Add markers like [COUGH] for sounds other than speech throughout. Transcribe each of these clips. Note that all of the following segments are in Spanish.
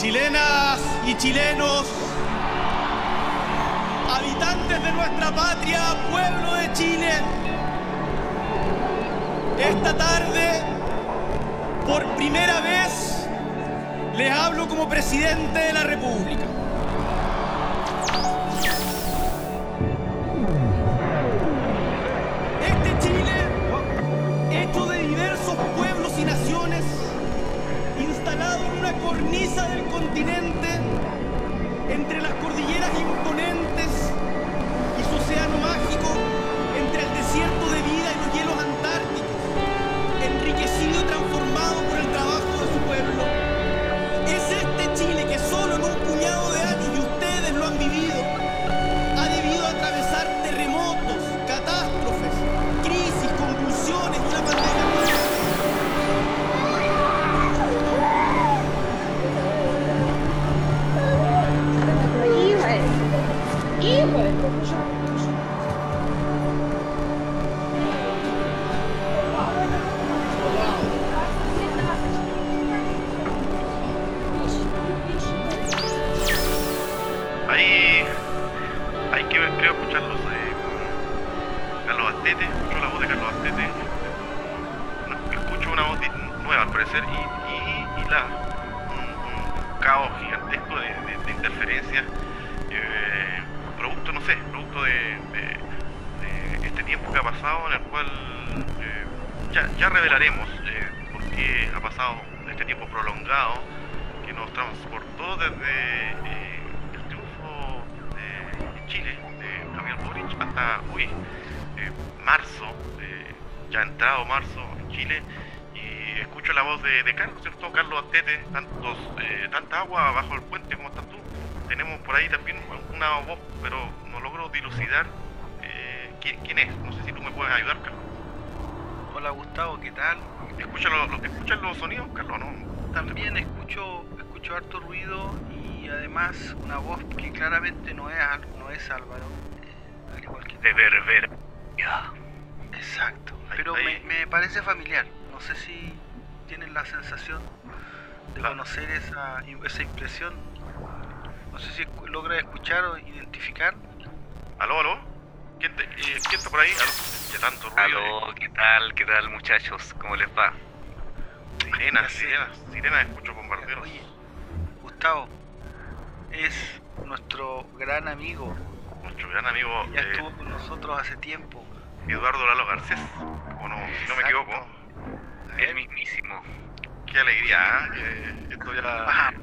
Chilenas y chilenos, habitantes de nuestra patria, pueblo de Chile, esta tarde, por primera vez, les hablo como presidente de la República. Este Chile, hecho de diversos pueblos y naciones, instalado en una cornisa del continente, entre las cordilleras imponentes gigantesco de, de, de interferencias, eh, producto, no sé, producto de, de- de este tiempo que ha pasado en el cual eh, ya, ya revelaremos eh, por qué ha pasado este tiempo prolongado que nos transportó desde eh, el triunfo de Chile, de Gabriel Boric, hasta hoy, eh, marzo, eh, ya entrado marzo en Chile, la voz de, de Carlos, ¿cierto? Carlos Astete, tantos, eh, tanta agua bajo el puente, ¿cómo estás tú? Tenemos por ahí también una voz, pero no logro dilucidar eh, ¿quién, quién es. No sé si tú me puedes ayudar, Carlos. Hola Gustavo, ¿qué tal? ¿Escuchas los, escuchas los sonidos, Carlos? ¿no? También escucho, escucho harto ruido y además una voz que claramente no es, no es Álvaro, eh, al igual que De Berbera. Exacto, Ahí- pero ahí- Me, me parece familiar. No sé si tienen la sensación de conocer esa, esa impresión. No sé si logra escuchar o identificar. ¿Aló, aló? ¿Quién, te- eh, ¿quién está por ahí? ¿Aló? ¿Qué tanto ruido? Aló, ¿qué tal? ¿Qué tal muchachos? ¿Cómo les va? Sirenas, sirenas, sirenas, escucho bombarderos. Oye, Gustavo es nuestro gran amigo. Nuestro gran amigo Ya eh, estuvo con nosotros hace tiempo. Eduardo Lalo Garcés, o no, si no me equivoco. El mismísimo. Qué alegría, ¿ah? Que esto ya Ajá.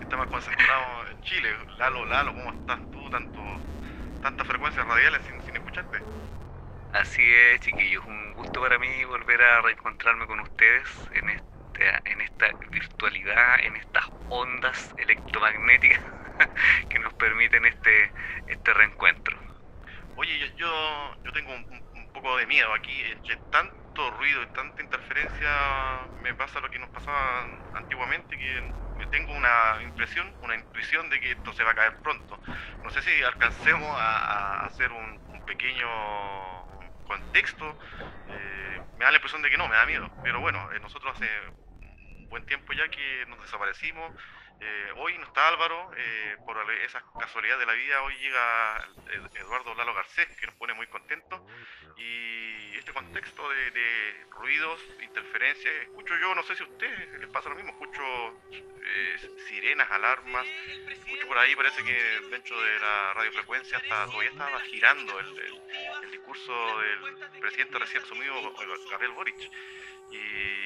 está más concentrado en Chile. Lalo, Lalo, ¿cómo estás tú? Tanto, tantas frecuencias radiales sin, sin escucharte. Así es, chiquillos. Un gusto para mí volver a reencontrarme con ustedes en esta, en esta virtualidad, en estas ondas electromagnéticas [LAUGHS] que nos permiten este, este reencuentro. Oye, yo, yo, yo tengo un, poco de miedo aquí. Entre tanto ruido y tanta interferencia, me pasa lo que nos pasaba antiguamente, que tengo una impresión, una intuición de que esto se va a caer pronto. No sé si alcancemos a, a hacer un, un pequeño contexto. Eh, me da la impresión de que no, me da miedo. Pero bueno, eh, nosotros hace un buen tiempo ya que nos desaparecimos. Eh, hoy no está Álvaro, eh, por esa casualidad de la vida, hoy llega Ed- Eduardo Lalo Garcés, que nos pone muy contentos. Y este contexto de, ruidos, interferencias, escucho yo, no sé si a ustedes les pasa lo mismo, escucho eh, sirenas, alarmas, escucho por ahí, parece que dentro de la radiofrecuencia hasta, todavía estaba girando el, el- discurso del presidente recién asumido, Gabriel Boric. Y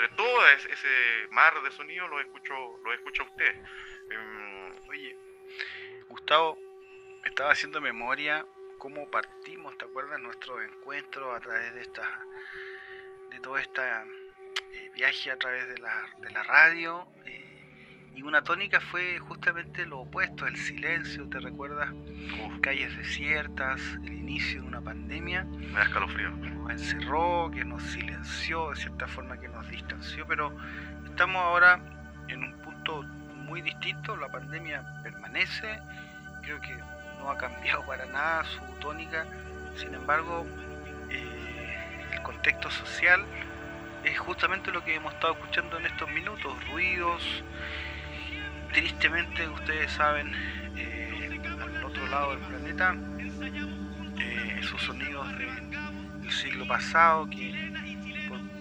entre todo es- ese mar de sonido lo escucho, lo escucho a ustedes. Em, Oye, Gustavo, estaba haciendo memoria cómo partimos, ¿te acuerdas? Nuestro encuentro a través de esta, de todo este viaje a través de la, de la radio. eh, y una tónica fue justamente lo opuesto, el silencio, ¿te recuerdas? Calles desiertas, el inicio de una pandemia me da escalofrío. nos encerró, que nos silenció, de cierta forma que nos distanció, pero estamos ahora en un punto muy distinto, la pandemia permanece, creo que no ha cambiado para nada su tónica, sin embargo, eh, el contexto social es justamente lo que hemos estado escuchando en estos minutos, ruidos, tristemente, ustedes saben, eh, al otro lado del planeta, eh, esos sonidos del siglo pasado que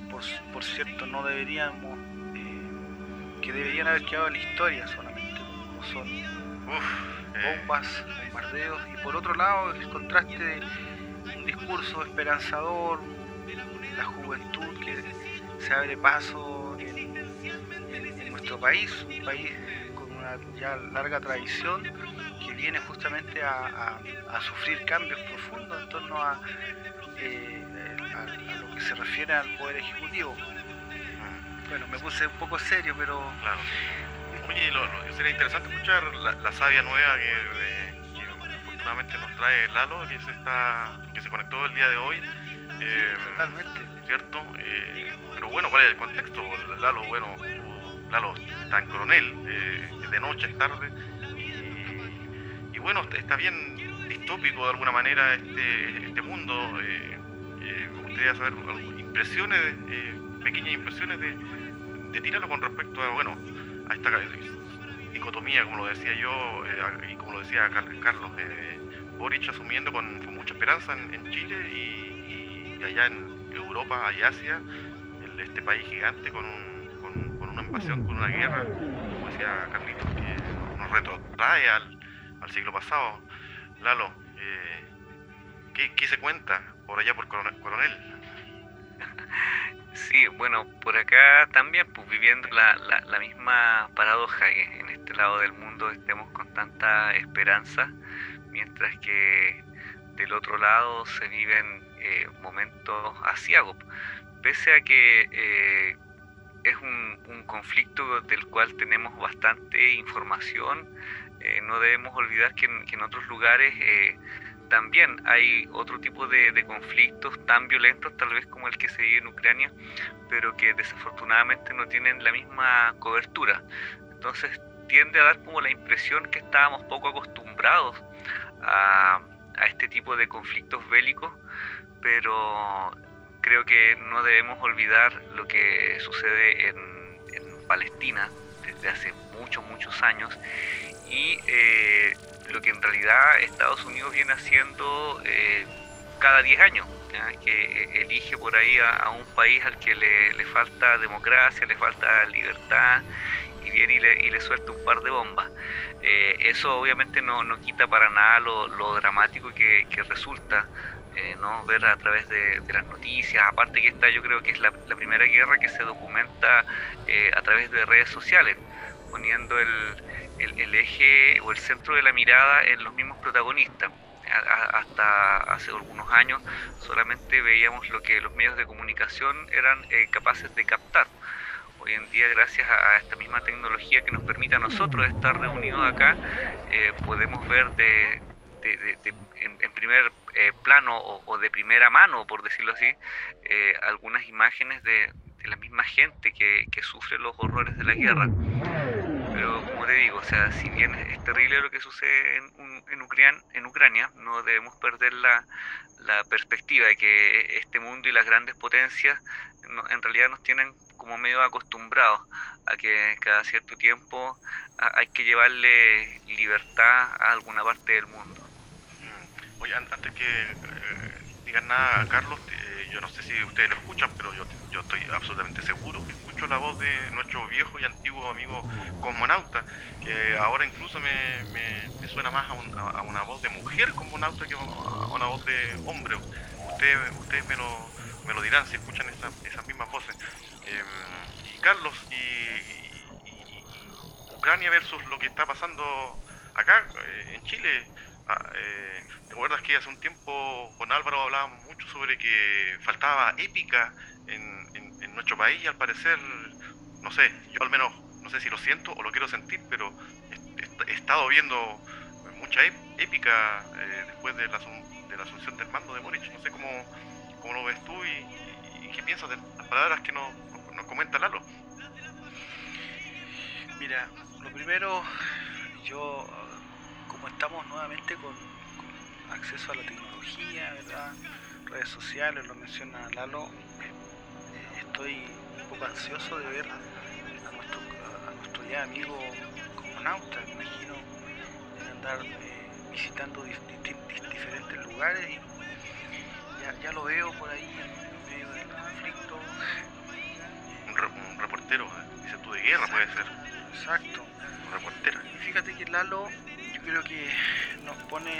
por, por, cierto no deberíamos, eh, que deberían haber quedado en la historia solamente, como son bombas, bombardeos, y por otro lado el contraste de un discurso esperanzador, la juventud que se abre paso en, nuestro país, un país una ya larga tradición que viene justamente a, sufrir cambios profundos en torno eh, a, lo que se refiere al poder ejecutivo. Bueno, me puse un poco serio, pero... Claro. Oye, sería interesante escuchar la, sabia nueva que, afortunadamente nos trae Lalo, que se, está, que se conectó el día de hoy. Eh, totalmente. ¿Cierto? Eh, pero bueno, ¿cuál es el contexto? Lalo, bueno, Está en coronel, eh, de noche, es tarde, y, bueno, está bien distópico de alguna manera este, este mundo. me gustaría saber impresiones, pequeñas impresiones de, de tirarlo con respecto a, bueno, a esta dicotomía, como lo decía yo, y como lo decía Carlos, Boric asumiendo con, mucha esperanza en, Chile y allá en, Europa y Asia, este país gigante con, una invasión, con una guerra, como decía Carlitos, que nos retrotrae al, siglo pasado. Lalo, eh, ¿qué, se cuenta por allá por Coronel? [LAUGHS] Sí, bueno, por acá también, pues viviendo la, la, misma paradoja que en este lado del mundo estemos con tanta esperanza, mientras que del otro lado se viven eh, momentos asiagos, pese a que eh, es un, conflicto del cual tenemos bastante información, eh, no debemos olvidar que en, otros lugares también hay otro tipo de, de, conflictos tan violentos tal vez como el que se vive en Ucrania, pero que desafortunadamente no tienen la misma cobertura. Entonces tiende a dar como la impresión que estábamos poco acostumbrados a, a este tipo de conflictos bélicos pero creo que no debemos olvidar lo que sucede en, Palestina desde hace muchos, muchos años. Y eh, lo que en realidad Estados Unidos viene haciendo eh, cada 10 años, que elige por ahí a, un país al que le, falta democracia, le falta libertad y viene y le, le suelta un par de bombas. Eh, eso obviamente no, no, quita para nada lo, dramático que, que resulta eh, ¿no? ver a través de, las noticias, aparte que esta yo creo que es la, primera guerra que se documenta eh, a través de redes sociales, poniendo el, el, eje o el centro de la mirada en los mismos protagonistas. hasta hace algunos años solamente veíamos lo que los medios de comunicación eran eh, capaces de captar. Hoy en día, gracias a, esta misma tecnología que nos permite a nosotros estar reunidos acá, podemos ver de, en, primer eh, plano o, de primera mano, por decirlo así, eh, algunas imágenes de, la misma gente que, sufre los horrores de la guerra. Pero como te digo, o sea, si bien es terrible lo que sucede en, en, Ucrania, en Ucrania, no debemos perder la perspectiva de que este mundo y las grandes potencias en realidad nos tienen como medio acostumbrados a que cada cierto tiempo hay que llevarle libertad a alguna parte del mundo. Oye, antes que eh, digan nada, Carlos, eh, yo no sé si ustedes lo escuchan, pero yo, yo estoy absolutamente seguro que escucho la voz de nuestro viejo y antiguo amigo cosmonauta, que ahora incluso me, me, suena más a, una voz de mujer cosmonauta que a una voz de hombre. Ustedes, ustedes me, lo, me lo dirán si escuchan esas mismas voces. Em, y Carlos, y, Ucrania versus lo que está pasando acá eh, en Chile. Ah, eh, ¿Te acuerdas que hace un tiempo con Álvaro hablábamos mucho sobre que faltaba épica en, nuestro país y al parecer, no sé, yo al menos no sé si lo siento o lo quiero sentir, pero he, estado viendo mucha épica eh, después de la, de la asunción del mando de Boric. No sé cómo, cómo lo ves tú y, qué piensas de las palabras que nos, nos comenta Lalo. Mira, lo primero, yo como estamos nuevamente con acceso a la tecnología, ¿verdad? redes sociales, lo menciona Lalo, estoy un poco ansioso de ver a nuestro, a nuestro ya amigo cosmonautas, me imagino, de andar eh, visitando dif- di- di- diferentes lugares y ya, ya lo veo por ahí en medio del conflicto. Un, re- un reportero, eh, dices tú de guerra puede ser, Exacto. una reportera. Y fíjate que Lalo, creo que nos pone,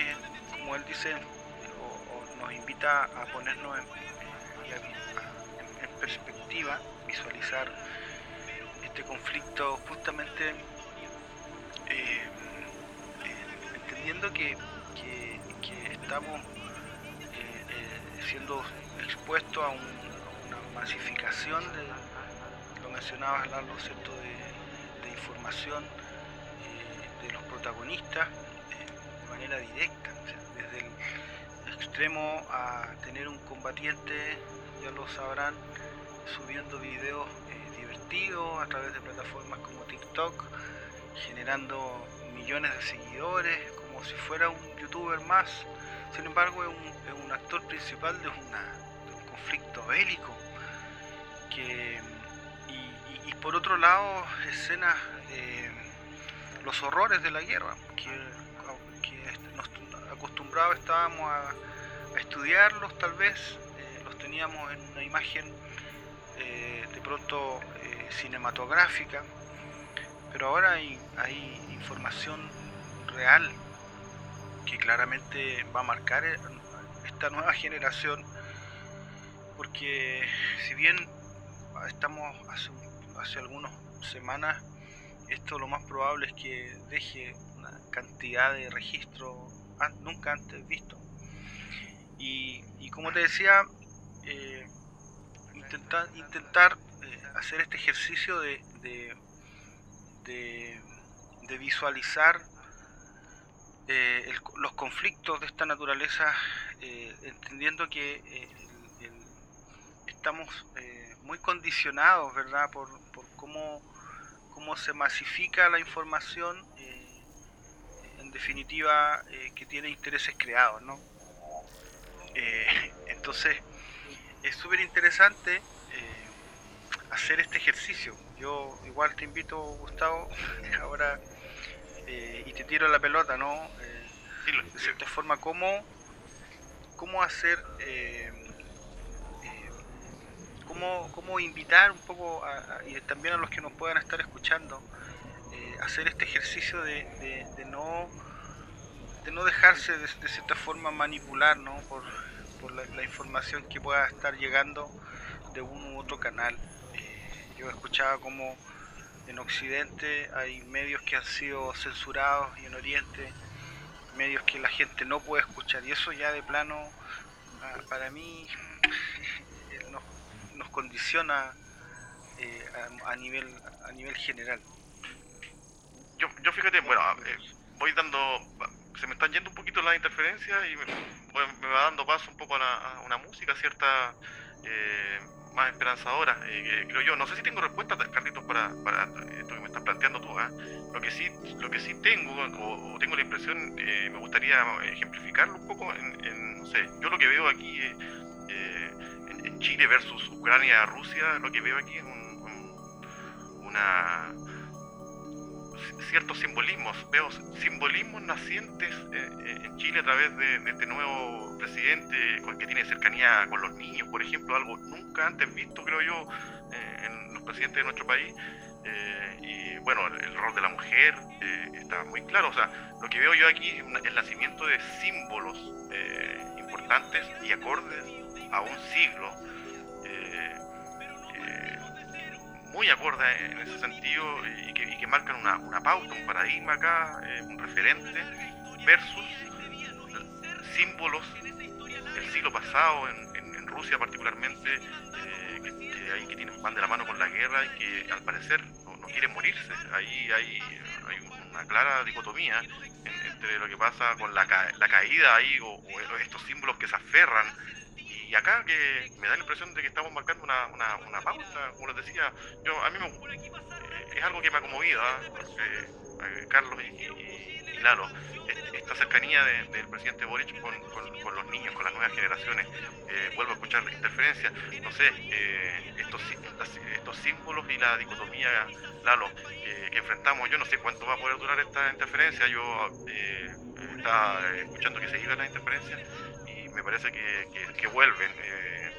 como él dice, o, nos invita a ponernos en, perspectiva, visualizar este conflicto justamente eh, eh, entendiendo que, que- estamos eh, siendo expuestos a, un- una masificación de, lo mencionabas Lalo, ¿cierto? De, de información protagonistas eh, de manera directa, desde el extremo a tener un combatiente, ya lo sabrán, subiendo videos eh, divertidos a través de plataformas como TikTok, generando millones de seguidores, como si fuera un youtuber más. Sin embargo, es un, actor principal de, un conflicto bélico. Y, por otro lado, escenas, los horrores de la guerra, que, que nos acostumbrados estábamos a, estudiarlos tal vez, eh, los teníamos en una imagen eh, de pronto eh, cinematográfica, pero ahora hay, información real que claramente va a marcar esta nueva generación, porque si bien estamos hace, hace algunas semanas, esto lo más probable es que deje una cantidad de registros an- nunca antes visto. Y, y como te decía, eh, intentar, eh, hacer este ejercicio de, de, de- de visualizar eh, los conflictos de esta naturaleza, eh, entendiendo que el- estamos muy condicionados, ¿verdad?, por, por cómo, cómo se masifica la información, eh, en definitiva, eh, que tiene intereses creados, ¿no? Eh, [LAUGHS] entonces, es súper interesante hacer este ejercicio. Yo igual te invito, Gustavo, [LAUGHS] ahora, y te tiro la pelota, ¿no? De cierta forma, cómo, cómo hacer, cómo, invitar un poco, a- y también a los que nos puedan estar escuchando, eh, hacer este ejercicio de, no de no dejarse de, cierta forma manipular ¿no? por, la, información que pueda estar llegando de uno u otro canal. Eh, yo escuchaba como en Occidente hay medios que han sido censurados y en Oriente medios que la gente no puede escuchar y eso ya de plano ah, para mí nos condiciona eh, a, a nivel a nivel general. Yo, yo fíjate, bueno, eh, voy dando, se me están yendo un poquito las interferencias y me, me va dando paso un poco a, la- a una música cierta eh, más esperanzadora, eh, creo yo. No sé si tengo respuesta, Carlitos, para, para esto que me estás planteando tú. ¿ah? Lo que sí, lo que sí tengo, o, o tengo la impresión, eh, me gustaría ejemplificarlo un poco en, en, no sé, yo lo que veo aquí eh, eh, en Chile versus Ucrania, Rusia, lo que veo aquí es un- un- una ciertos simbolismos, veo simbolismos nacientes eh, eh, en Chile a través de, este nuevo presidente que tiene cercanía con los niños, por ejemplo, algo nunca antes visto, creo yo, eh, en los presidentes de nuestro país. Y bueno, el, rol de la mujer eh, está muy claro. O sea, lo que veo yo aquí es el nacimiento de símbolos y acordes a un siglo. eh, eh, muy acorde en ese sentido y que, y que marcan una, una pauta, un paradigma acá, eh, un referente, versus símbolos del siglo pasado en, en- Rusia particularmente, eh, que, que ahí que tienen, van de la mano con la guerra y que al parecer no, no quieren morirse. Ahí hay, hay una clara dicotomía en- entre lo que pasa con la, la caída ahí o, estos símbolos que se aferran y acá que me da la impresión de que estamos marcando una, pauta, como les decía, yo a mí me, eh, es algo que me ha conmovido, ¿ah? eh, Carlos y- y est- esta cercanía de- del presidente Boric con, los niños, con las nuevas generaciones, eh, vuelvo a escuchar interferencias, no sé, eh, estos, estos símbolos y la dicotomía, Lalo, que, que enfrentamos, yo no sé cuánto va a poder durar esta interferencia, yo eh, estaba escuchando que se iban las interferencias y me parece que, vuelven.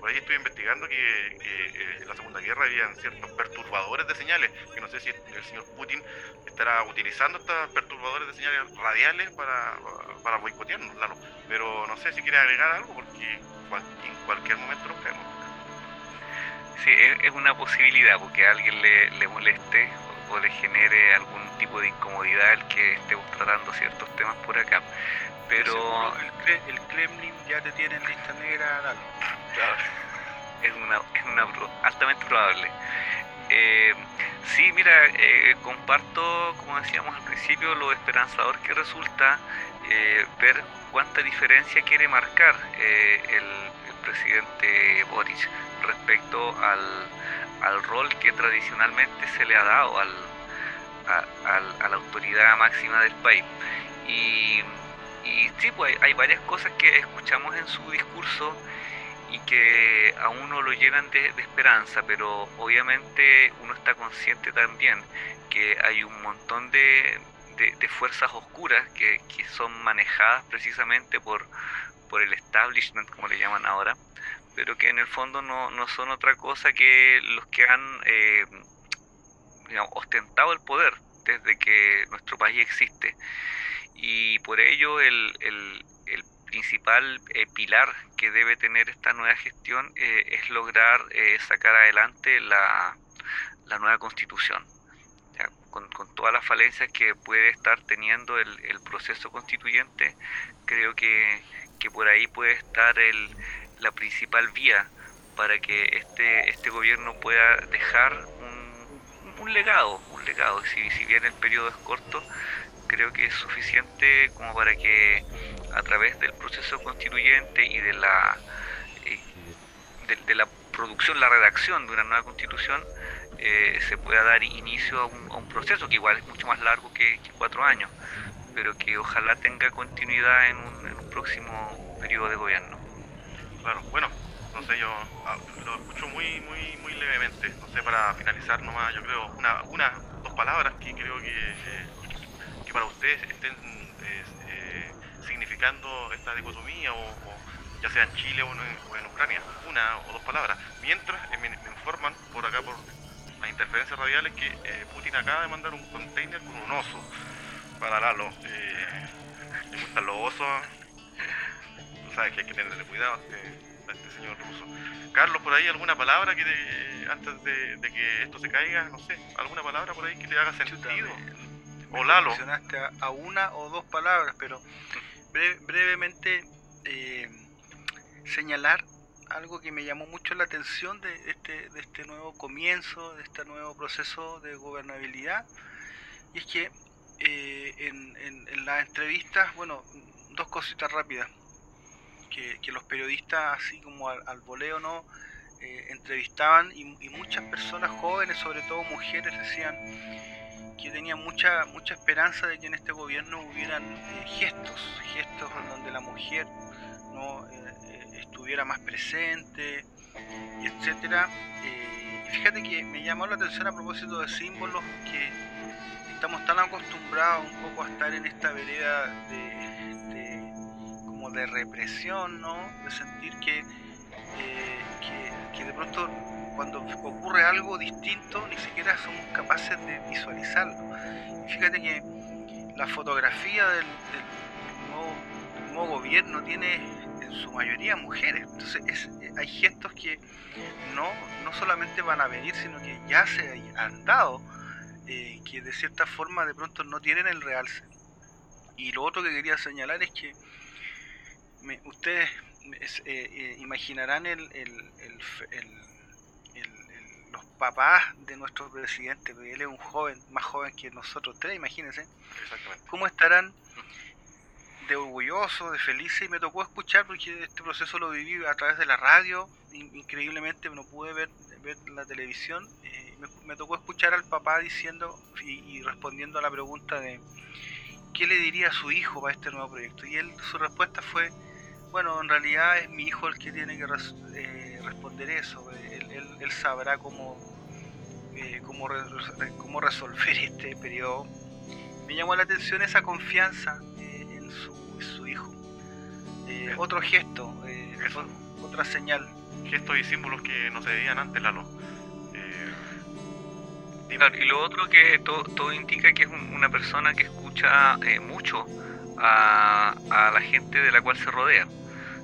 Por ahí estoy investigando que, eh, en la Segunda Guerra habían ciertos perturbadores de señales, que no sé si el señor Putin estará utilizando estos perturbadores de señales radiales para, para boicotearnos, Lalo. Pero no sé si quiere agregar algo porque en cualquier momento nos caemos. Sí, es, una posibilidad porque a alguien le moleste o, le genere algún tipo de incomodidad el que estemos tratando ciertos temas por acá. Pero el, Kre- el Kremlin ya te tiene en lista negra, Lalo. es una, es una altamente probable. Eh, sí, mira, eh, comparto, como decíamos al principio, lo esperanzador que resulta eh, ver cuánta diferencia quiere marcar eh, el, el presidente Boric respecto al, al rol que tradicionalmente se le ha dado al, a, a la autoridad máxima del país. Y, y sí, pues hay, hay varias cosas que escuchamos en su discurso y que a uno lo llenan de, de esperanza, pero obviamente uno está consciente también que hay un montón de, de- de fuerzas oscuras que, que son manejadas precisamente por, por el establishment, como le llaman ahora, pero que en el fondo no, no son otra cosa que los que han eh, digamos, ostentado el poder desde que nuestro país existe. Y por ello el, el- el principal eh, pilar que debe tener esta nueva gestión eh, es lograr eh, sacar adelante la, la nueva constitución. Con, con todas las falencias que puede estar teniendo el, el proceso constituyente, creo que, que por ahí puede estar el, la principal vía para que este, este gobierno pueda dejar un, legado, un legado. Si, bien el periodo es corto, creo que es suficiente como para que a través del proceso constituyente y de la eh, de la producción, la redacción de una nueva constitución, eh, se pueda dar inicio a un, a un proceso que igual es mucho más largo que, cuatro años, pero que ojalá tenga continuidad en un, en un próximo periodo de gobierno. Claro, bueno, no sé, yo ah, lo escucho muy, muy, muy levemente. No sé, para finalizar nomás, yo creo, una, una dos palabras que creo que, eh, que para ustedes estén eh, eh, significando esta dicotomía, o, ya sea en Chile o en, Ucrania, una o dos palabras. Mientras eh, me informan por acá, por las interferencias radiales, que eh, Putin acaba de mandar un container con un oso para Lalo. Eh, le gustan los osos, tú sabes que hay que tenerle cuidado a este, a este señor ruso. Carlos, por ahí alguna palabra que te- antes de, de que esto se caiga, no sé, alguna palabra por ahí que te haga sentido. me- O Lalo. mencionaste a, a una o dos palabras, pero [LAUGHS] bre- brevemente eh, señalar algo que me llamó mucho la atención de este, de este nuevo comienzo, de este nuevo proceso de gobernabilidad, y es que eh, en, en- en las entrevistas, bueno, dos cositas rápidas, que, que los periodistas, así como al, al voleo, ¿no? Eh, entrevistaban y, y muchas personas jóvenes, sobre todo mujeres, decían que tenían mucha mucha esperanza de que en este gobierno hubieran eh, gestos, gestos en donde la mujer Eh, eh, estuviera más presente, etcétera. Eh, fíjate que me llamó la atención a propósito de símbolos que estamos tan acostumbrados un poco a estar en esta vereda de, de- como de represión, ¿no? De sentir que, eh, que, de pronto cuando ocurre algo distinto ni siquiera somos capaces de visualizarlo. Fíjate que la fotografía del, del del nuevo gobierno tiene en su mayoría mujeres. Entonces es- eh, hay gestos que no, no solamente van a venir, sino que ya se han dado, eh, que de cierta forma de pronto no tienen el realce. Y lo otro que quería señalar es que me- ustedes es- eh, imaginarán el- los papás de nuestro presidente, porque él es un joven, más joven que nosotros tres, imagínense, Exactamente. cómo estarán de orgullosos, de felices, y me tocó escuchar porque este proceso lo viví a través de la radio, in- increíblemente no pude ver ver la televisión, eh, me, tocó escuchar al papá diciendo y, respondiendo a la pregunta de qué le diría a su hijo para este nuevo proyecto. Y él, su respuesta fue, bueno, en realidad es mi hijo el que tiene que eh, responder eso. Él, sabrá cómo, eh, cómo, cómo resolver [LAUGHS] este periodo. Me llamó la atención esa confianza en, su, su hijo. Eh, otro gesto, eh, otra señal. Gestos y símbolos que no se veían antes, Lalo. Eh. Claro, y lo otro que to- todo indica que es un- una persona que escucha eh, mucho a, a la gente de la cual se rodea.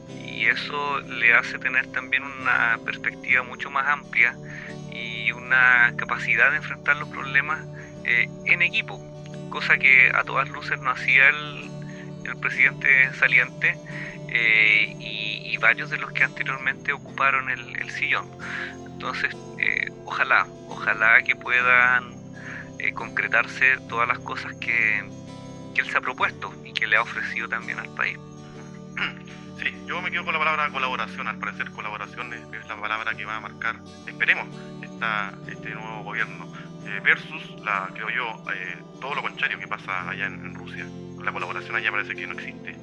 Y eso le hace tener también una perspectiva mucho más amplia y una capacidad de enfrentar los problemas eh, en equipo, cosa que a todas luces no hacía el, el presidente saliente eh, y, y varios de los que anteriormente ocuparon el, sillón. Entonces, eh, ojalá, ojalá que puedan eh, concretarse todas las cosas que, él se ha propuesto y que le ha ofrecido también al país. [CLEARS THROAT] Sí, yo me quedo con la palabra colaboración. Al parecer, colaboración es, la palabra que va a marcar, esperemos, esta, este nuevo gobierno. eh, versus, la creo yo, eh, todo lo contrario que pasa allá en Rusia. La colaboración allá parece que no existe.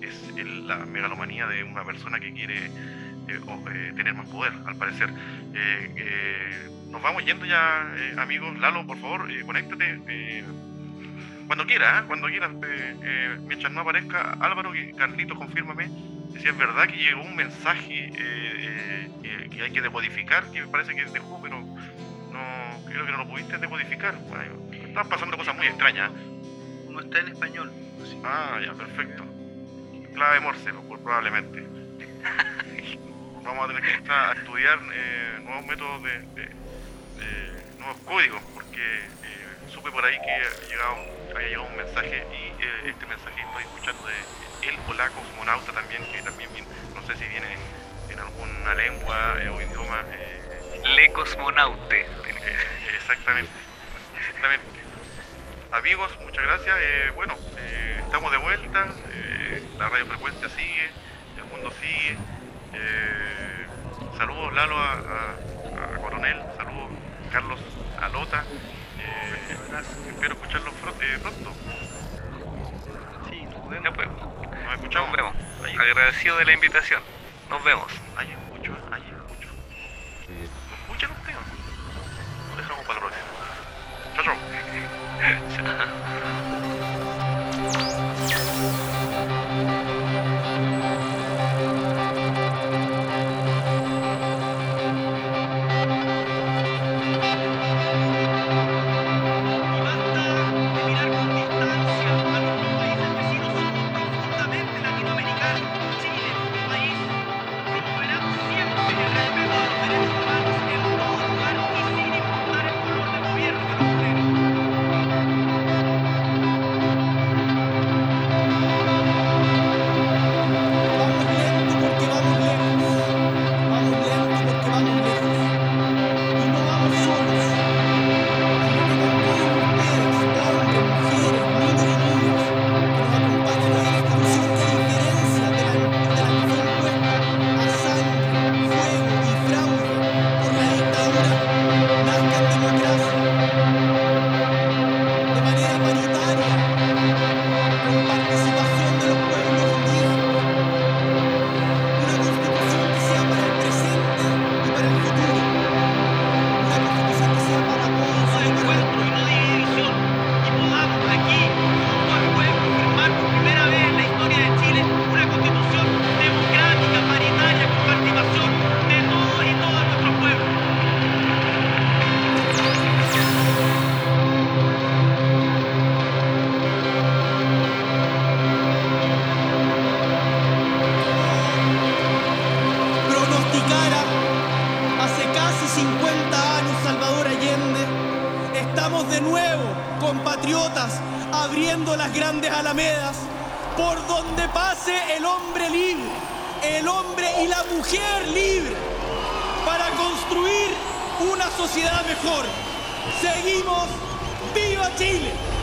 Es, la megalomanía de una persona que quiere eh, eh, tener más poder, al parecer. Eh, nos vamos yendo ya, amigos. Lalo, por favor, conéctate. cuando quiera, cuando quieras, eh, mientras no aparezca Álvaro, Carlitos, confírmame si es verdad que llegó un mensaje que, que hay que decodificar, que me parece que dejó, pero no creo que no lo pudiste decodificar. Bueno, están pasando cosas muy extrañas. Uno está en español. así. Ah, ya, perfecto. Clave Morse, pues, probablemente. [LAUGHS] Vamos a tener que empezar a estudiar eh, nuevos métodos de, de- de nuevos códigos, porque eh, supe por ahí que había llegado, había llegado un mensaje y eh, este mensaje estoy escuchando de el polaco cosmonauta también, que también viene- no sé si viene en alguna lengua eh, o idioma. Le Cosmonaute. exactamente, exactamente. Amigos, muchas gracias. Eh, bueno, eh, estamos de vuelta. eh, la radiofrecuencia sigue, el mundo sigue. Eh, saludos Lalo a, a- a Coronel, saludos Carlos a Lota. Espero escucharlos pronto. Sí, nos vemos. Ya pues, Nos escuchamos. nos vemos. Agradecido de la invitación. Nos vemos. Ha [LAUGHS] ha. Estamos de nuevo, compatriotas, abriendo las grandes alamedas por donde pase el hombre libre, el hombre y la mujer libre, para construir una sociedad mejor. Seguimos, viva Chile.